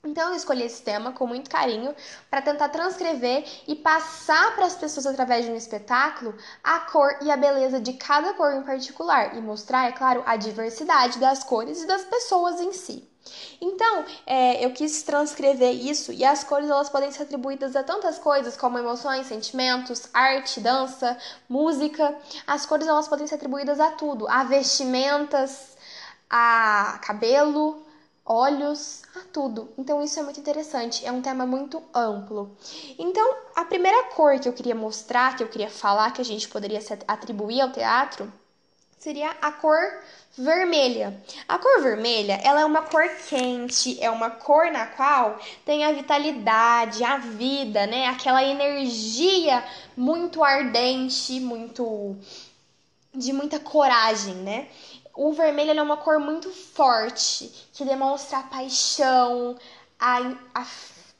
Então eu escolhi esse tema com muito carinho para tentar transcrever e passar para as pessoas através de um espetáculo a cor e a beleza de cada cor em particular e mostrar, é claro, a diversidade das cores e das pessoas em si. Então, é, eu quis transcrever isso e as cores elas podem ser atribuídas a tantas coisas como emoções, sentimentos, arte, dança, música. As cores elas podem ser atribuídas a tudo, a vestimentas, a cabelo, olhos, a tudo. Então isso é muito interessante, é um tema muito amplo. Então, a primeira cor que eu queria mostrar, que eu queria falar que a gente poderia atribuir ao teatro seria a cor vermelha. A cor vermelha, ela é uma cor quente, é uma cor na qual tem a vitalidade, a vida, né? Aquela energia muito ardente, muito de muita coragem, né? O vermelho é uma cor muito forte, que demonstra a paixão, a, a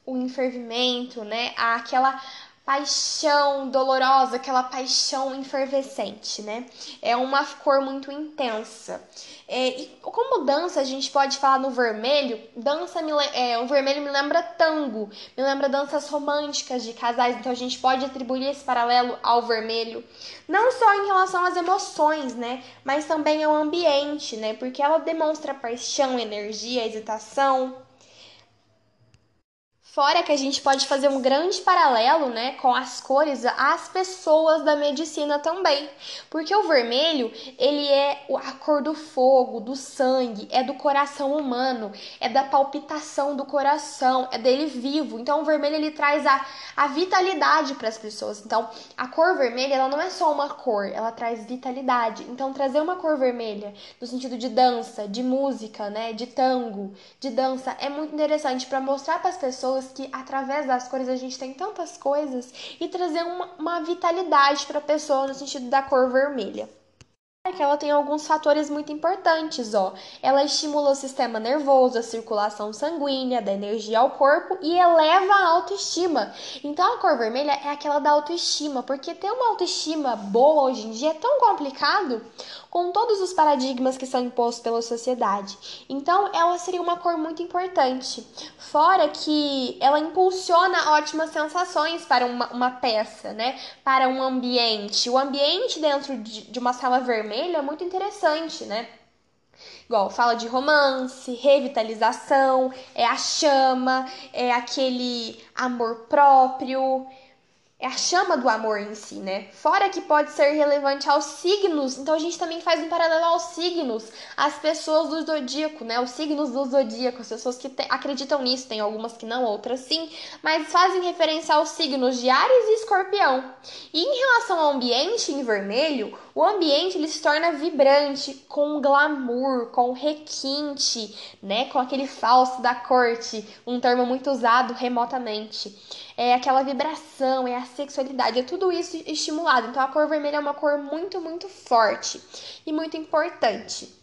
o enfervimento, né? Aquela paixão dolorosa, aquela paixão efervescente, né? É uma cor muito intensa. É, e como dança, a gente pode falar no vermelho. Dança, me, é, o vermelho me lembra tango, me lembra danças românticas de casais. Então a gente pode atribuir esse paralelo ao vermelho, não só em relação às emoções, né? Mas também ao ambiente, né? Porque ela demonstra paixão, energia, hesitação, Fora que a gente pode fazer um grande paralelo, né, com as cores, as pessoas da medicina também, porque o vermelho ele é a cor do fogo, do sangue, é do coração humano, é da palpitação do coração, é dele vivo. Então o vermelho ele traz a, a vitalidade para as pessoas. Então a cor vermelha ela não é só uma cor, ela traz vitalidade. Então trazer uma cor vermelha no sentido de dança, de música, né, de tango, de dança é muito interessante para mostrar para as pessoas que através das cores a gente tem tantas coisas e trazer uma, uma vitalidade para a pessoa no sentido da cor vermelha que ela tem alguns fatores muito importantes, ó. Ela estimula o sistema nervoso, a circulação sanguínea, da energia ao corpo e eleva a autoestima. Então a cor vermelha é aquela da autoestima, porque ter uma autoestima boa hoje em dia é tão complicado com todos os paradigmas que são impostos pela sociedade. Então, ela seria uma cor muito importante. Fora que ela impulsiona ótimas sensações para uma, uma peça, né? Para um ambiente. O ambiente dentro de, de uma sala vermelha é muito interessante, né? Igual, fala de romance, revitalização, é a chama, é aquele amor próprio é a chama do amor em si, né? Fora que pode ser relevante aos signos, então a gente também faz um paralelo aos signos, as pessoas do zodíaco, né? Os signos do zodíaco, as pessoas que te, acreditam nisso, tem algumas que não, outras sim, mas fazem referência aos signos de Ares e Escorpião. E em relação ao ambiente em vermelho, o ambiente ele se torna vibrante, com glamour, com requinte, né? Com aquele falso da corte, um termo muito usado remotamente é aquela vibração, é a sexualidade, é tudo isso estimulado. Então a cor vermelha é uma cor muito, muito forte e muito importante.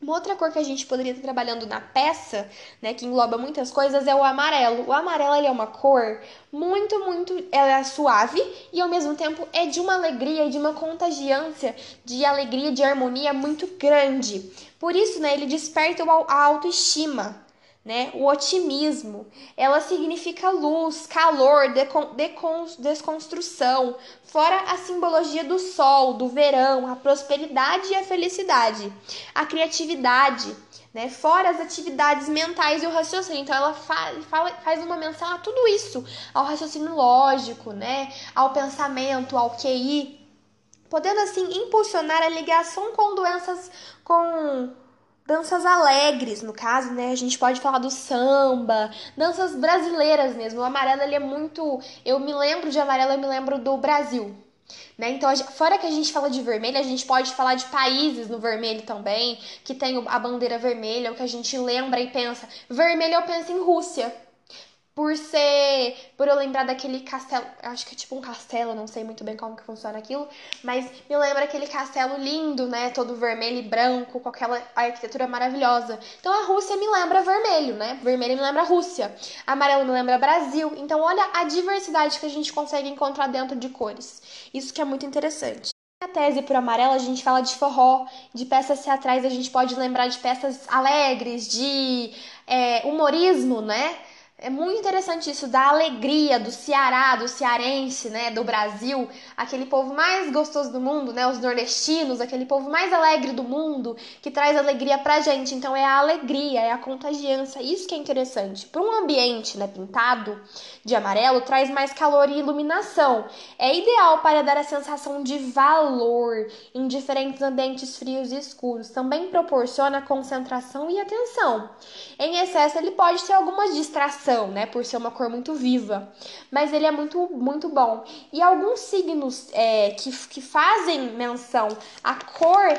Uma outra cor que a gente poderia estar trabalhando na peça, né, que engloba muitas coisas, é o amarelo. O amarelo ele é uma cor muito, muito, ela é suave e ao mesmo tempo é de uma alegria e de uma contagiância de alegria, de harmonia muito grande. Por isso, né, ele desperta a autoestima, né? O otimismo, ela significa luz, calor, desconstrução, fora a simbologia do sol, do verão, a prosperidade e a felicidade, a criatividade, né? Fora as atividades mentais e o raciocínio. Então ela faz, faz uma menção a tudo isso, ao raciocínio lógico, né? Ao pensamento, ao QI, podendo assim impulsionar a ligação com doenças com danças alegres, no caso, né? A gente pode falar do samba, danças brasileiras mesmo. O amarelo ele é muito, eu me lembro de amarelo, eu me lembro do Brasil. Né? Então, fora que a gente fala de vermelho, a gente pode falar de países no vermelho também, que tem a bandeira vermelha, o que a gente lembra e pensa. Vermelho eu penso em Rússia, por ser. Por eu lembrar daquele castelo. Acho que é tipo um castelo, não sei muito bem como que funciona aquilo. Mas me lembra aquele castelo lindo, né? Todo vermelho e branco, com aquela arquitetura maravilhosa. Então a Rússia me lembra vermelho, né? Vermelho me lembra Rússia. Amarelo me lembra Brasil. Então olha a diversidade que a gente consegue encontrar dentro de cores. Isso que é muito interessante. Na tese por amarelo, a gente fala de forró, de peças teatrais, a gente pode lembrar de peças alegres, de é, humorismo, né? É muito interessante isso da alegria do Ceará, do cearense, né, do Brasil, aquele povo mais gostoso do mundo, né, os nordestinos, aquele povo mais alegre do mundo, que traz alegria pra gente. Então é a alegria, é a contagiança, isso que é interessante. Para um ambiente, né, pintado de amarelo, traz mais calor e iluminação. É ideal para dar a sensação de valor em diferentes ambientes frios e escuros. Também proporciona concentração e atenção. Em excesso, ele pode ter algumas distrações né? Por ser uma cor muito viva. Mas ele é muito, muito bom. E alguns signos é, que, que fazem menção à cor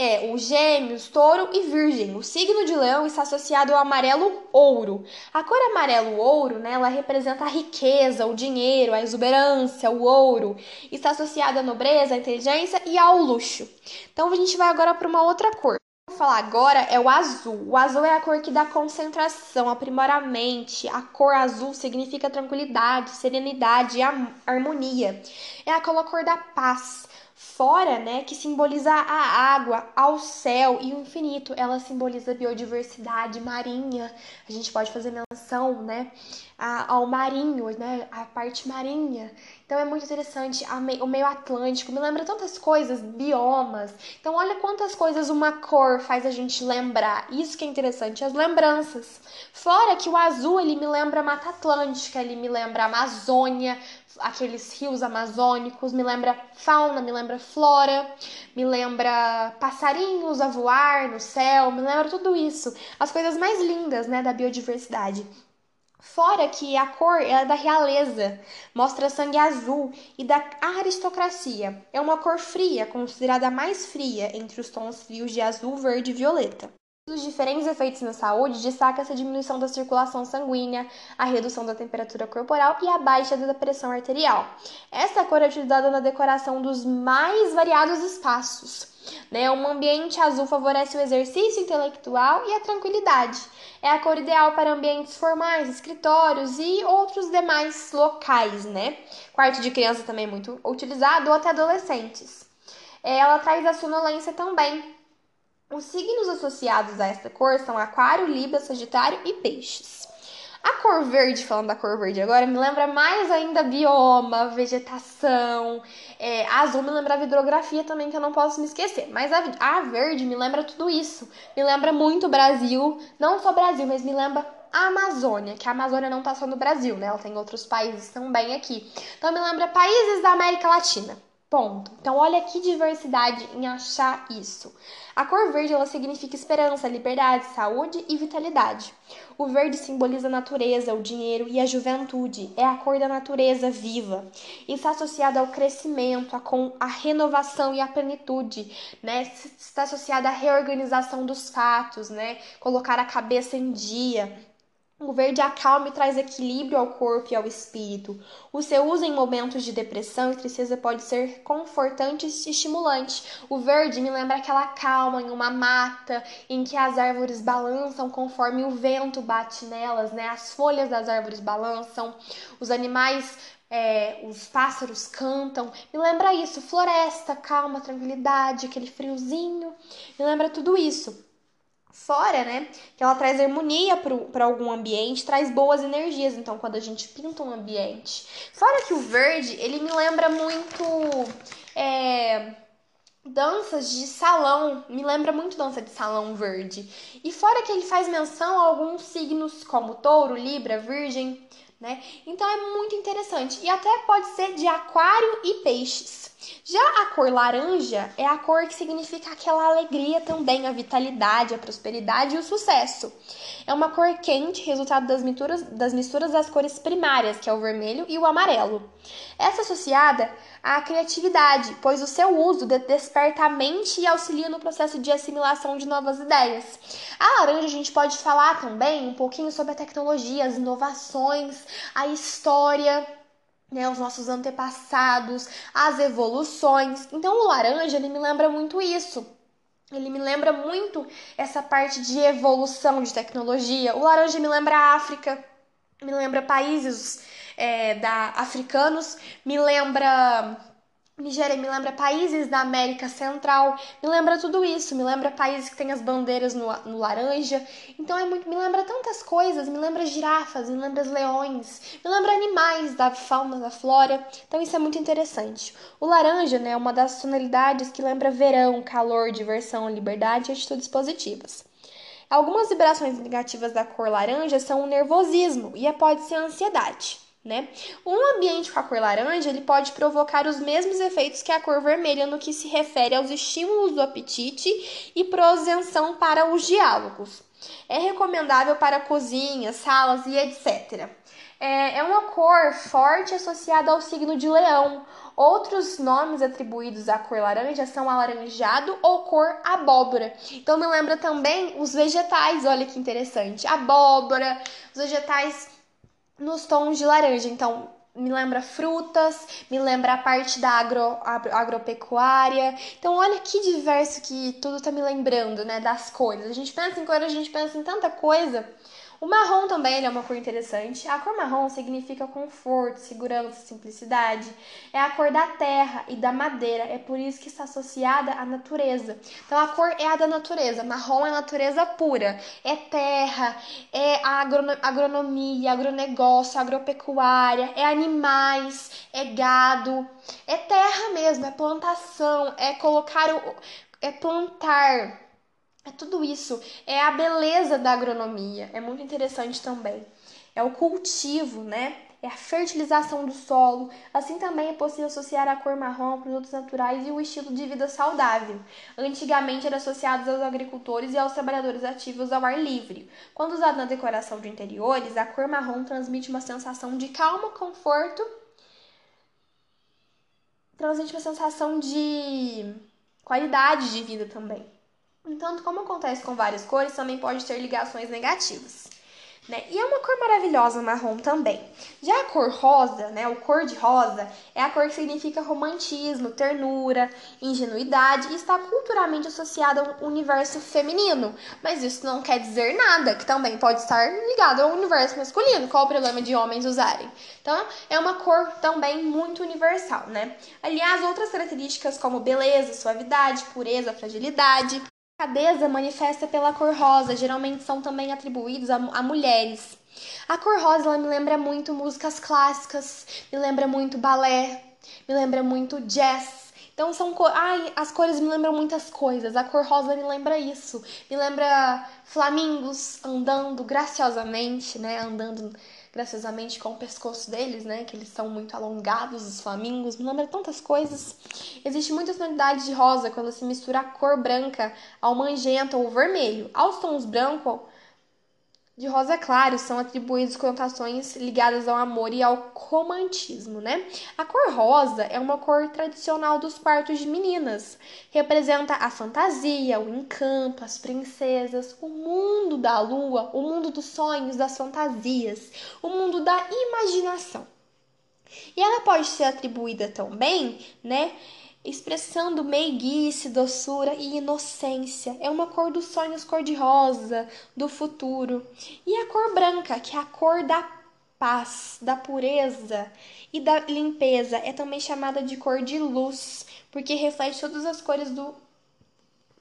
é o Gêmeos, Touro e Virgem. O signo de Leão está associado ao amarelo ouro. A cor amarelo ouro, né, ela representa a riqueza, o dinheiro, a exuberância, o ouro. Está associada à nobreza, à inteligência e ao luxo. Então a gente vai agora para uma outra cor falar agora é o azul. O azul é a cor que dá concentração, aprimoramento. A cor azul significa tranquilidade, serenidade e harmonia. É aquela cor da paz. Fora, né, que simboliza a água, ao céu e o infinito. Ela simboliza a biodiversidade marinha. A gente pode fazer menção, né, ao marinho, né, a parte marinha. Então é muito interessante o meio Atlântico, me lembra tantas coisas, biomas. Então olha quantas coisas uma cor faz a gente lembrar. Isso que é interessante, as lembranças. Fora que o azul ele me lembra Mata Atlântica, ele me lembra Amazônia, aqueles rios amazônicos, me lembra fauna, me lembra flora, me lembra passarinhos a voar no céu, me lembra tudo isso. As coisas mais lindas, né, da biodiversidade. Fora que a cor é da realeza, mostra sangue azul e da aristocracia. É uma cor fria, considerada a mais fria entre os tons frios de azul, verde e violeta. Dos diferentes efeitos na saúde, destaca-se a diminuição da circulação sanguínea, a redução da temperatura corporal e a baixa da pressão arterial. Essa cor é utilizada na decoração dos mais variados espaços. Né? Um ambiente azul favorece o exercício intelectual e a tranquilidade. É a cor ideal para ambientes formais, escritórios e outros demais locais, né? Quarto de criança também é muito utilizado, ou até adolescentes. Ela traz a sonolência também. Os signos associados a esta cor são Aquário, Libra, Sagitário e Peixes. A cor verde, falando da cor verde agora, me lembra mais ainda bioma, vegetação. É, a azul me lembra a hidrografia também, que eu não posso me esquecer. Mas a, a verde me lembra tudo isso. Me lembra muito Brasil. Não só Brasil, mas me lembra a Amazônia, que a Amazônia não tá só no Brasil, né? Ela tem outros países também aqui. Então me lembra países da América Latina. Ponto. Então, olha que diversidade em achar isso. A cor verde ela significa esperança, liberdade, saúde e vitalidade. O verde simboliza a natureza, o dinheiro e a juventude. É a cor da natureza viva. Está associada ao crescimento, a, com a renovação e a plenitude, né? Está associada à reorganização dos fatos, né? Colocar a cabeça em dia, o verde acalma e traz equilíbrio ao corpo e ao espírito. O seu uso em momentos de depressão e tristeza pode ser confortante e estimulante. O verde me lembra aquela calma em uma mata em que as árvores balançam conforme o vento bate nelas, né? As folhas das árvores balançam, os animais é, os pássaros cantam. Me lembra isso, floresta, calma, tranquilidade, aquele friozinho. Me lembra tudo isso. Fora, né, que ela traz harmonia para algum ambiente, traz boas energias. Então, quando a gente pinta um ambiente. Fora que o verde, ele me lembra muito. É, danças de salão, me lembra muito dança de salão verde. E fora que ele faz menção a alguns signos como touro, libra, virgem, né? Então é muito interessante. E até pode ser de aquário e peixes. Já a cor laranja é a cor que significa aquela alegria também, a vitalidade, a prosperidade e o sucesso. É uma cor quente, resultado das misturas, das misturas das cores primárias, que é o vermelho e o amarelo. Essa associada à criatividade, pois o seu uso desperta a mente e auxilia no processo de assimilação de novas ideias. A laranja a gente pode falar também um pouquinho sobre a tecnologia, as inovações, a história né, os nossos antepassados, as evoluções. Então o laranja ele me lembra muito isso. Ele me lembra muito essa parte de evolução de tecnologia. O laranja me lembra a África, me lembra países é, da africanos, me lembra Nigéria me lembra países da América Central, me lembra tudo isso, me lembra países que têm as bandeiras no, no, laranja. Então é muito, me lembra tantas coisas, me lembra girafas, me lembra leões, me lembra animais da fauna, da flora. Então isso é muito interessante. O laranja, né, é uma das tonalidades que lembra verão, calor, diversão, liberdade e atitudes positivas. Algumas vibrações negativas da cor laranja são o nervosismo e pode ser a ansiedade né? Um ambiente com a cor laranja, ele pode provocar os mesmos efeitos que a cor vermelha no que se refere aos estímulos do apetite e prosenção para os diálogos. É recomendável para cozinhas, salas e etc. É, é uma cor forte associada ao signo de leão. Outros nomes atribuídos à cor laranja são alaranjado ou cor abóbora. Então me lembra também os vegetais, olha que interessante. Abóbora, os vegetais nos tons de laranja. Então, me lembra frutas, me lembra a parte da agro, agro, agropecuária. Então, olha que diverso que tudo tá me lembrando, né, das cores. A gente pensa em cor, a gente pensa em tanta coisa. O marrom também é uma cor interessante. A cor marrom significa conforto, segurança, simplicidade. É a cor da terra e da madeira. É por isso que está associada à natureza. Então a cor é a da natureza. Marrom é natureza pura. É terra, é agronomia, agronegócio, agropecuária, é animais, é gado, é terra mesmo, é plantação, é colocar o, é plantar é tudo isso. É a beleza da agronomia. É muito interessante também. É o cultivo, né? É a fertilização do solo. Assim também é possível associar a cor marrom a produtos naturais e o estilo de vida saudável. Antigamente era associado aos agricultores e aos trabalhadores ativos ao ar livre. Quando usado na decoração de interiores, a cor marrom transmite uma sensação de calma, conforto, transmite uma sensação de qualidade de vida também. Entanto, como acontece com várias cores, também pode ter ligações negativas. Né? E é uma cor maravilhosa marrom também. Já a cor rosa, né, o cor de rosa, é a cor que significa romantismo, ternura, ingenuidade e está culturalmente associada ao universo feminino. Mas isso não quer dizer nada, que também pode estar ligado ao universo masculino. Qual o problema de homens usarem? Então, é uma cor também muito universal, né? Aliás, outras características como beleza, suavidade, pureza, fragilidade, delicadeza manifesta pela cor rosa, geralmente são também atribuídos a, a mulheres. A cor rosa me lembra muito músicas clássicas, me lembra muito balé, me lembra muito jazz. Então são cor... Ai, as cores me lembram muitas coisas. A cor rosa me lembra isso. Me lembra flamingos andando graciosamente, né? Andando graciosamente com o pescoço deles, né? Que eles são muito alongados, os flamingos, me lembra tantas coisas. Existe muita tonalidade de rosa quando se mistura a cor branca ao magenta ou vermelho. Aos tons branco de rosa claro são atribuídos conotações ligadas ao amor e ao romantismo, né? A cor rosa é uma cor tradicional dos quartos de meninas. Representa a fantasia, o encanto, as princesas, o mundo da lua, o mundo dos sonhos, das fantasias, o mundo da imaginação. E ela pode ser atribuída também, né, expressando meiguice, doçura e inocência. É uma cor dos sonhos cor-de-rosa, do futuro. E a cor branca, que é a cor da paz, da pureza e da limpeza, é também chamada de cor de luz, porque reflete todas as cores do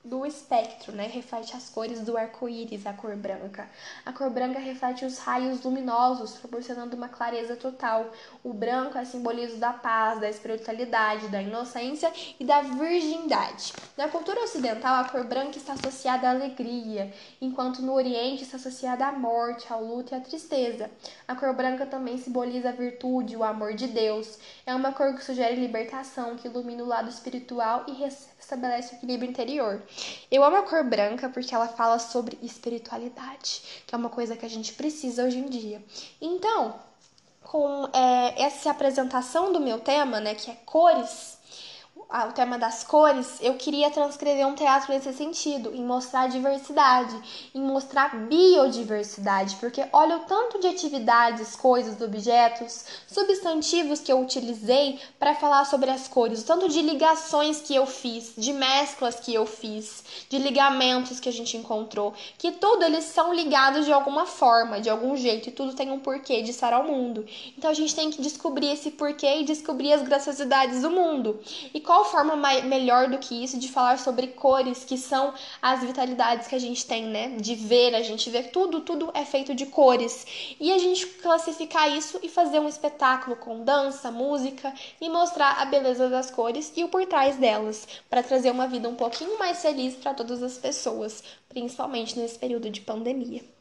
do espectro, né? Reflete as cores do arco-íris, a cor branca. A cor branca reflete os raios luminosos, proporcionando uma clareza total. O branco é simbolizo da paz, da espiritualidade, da inocência e da virgindade. Na cultura ocidental, a cor branca está associada à alegria, enquanto no Oriente está associada à morte, ao luto e à tristeza. A cor branca também simboliza a virtude, o amor de Deus. É uma cor que sugere libertação, que ilumina o lado espiritual e restabelece o equilíbrio interior. Eu amo a cor branca porque ela fala sobre espiritualidade, que é uma coisa que a gente precisa hoje em dia. Então, com é, essa apresentação do meu tema, né, que é cores, o tema das cores, eu queria transcrever um teatro nesse sentido, em mostrar diversidade, em mostrar biodiversidade, porque olha o tanto de atividades, coisas, objetos, substantivos que eu utilizei para falar sobre as cores, o tanto de ligações que eu fiz, de mesclas que eu fiz, de ligamentos que a gente encontrou, que tudo eles são ligados de alguma forma, de algum jeito, e tudo tem um porquê de estar ao mundo. Então a gente tem que descobrir esse porquê e descobrir as graciosidades do mundo. E qual forma mais, melhor do que isso de falar sobre cores, que são as vitalidades que a gente tem, né? De ver, a gente vê tudo, tudo é feito de cores. E a gente classificar isso e fazer um espetáculo com dança, música e mostrar a beleza das cores e o por trás delas, para trazer uma vida um pouquinho mais feliz para todas as pessoas, principalmente nesse período de pandemia.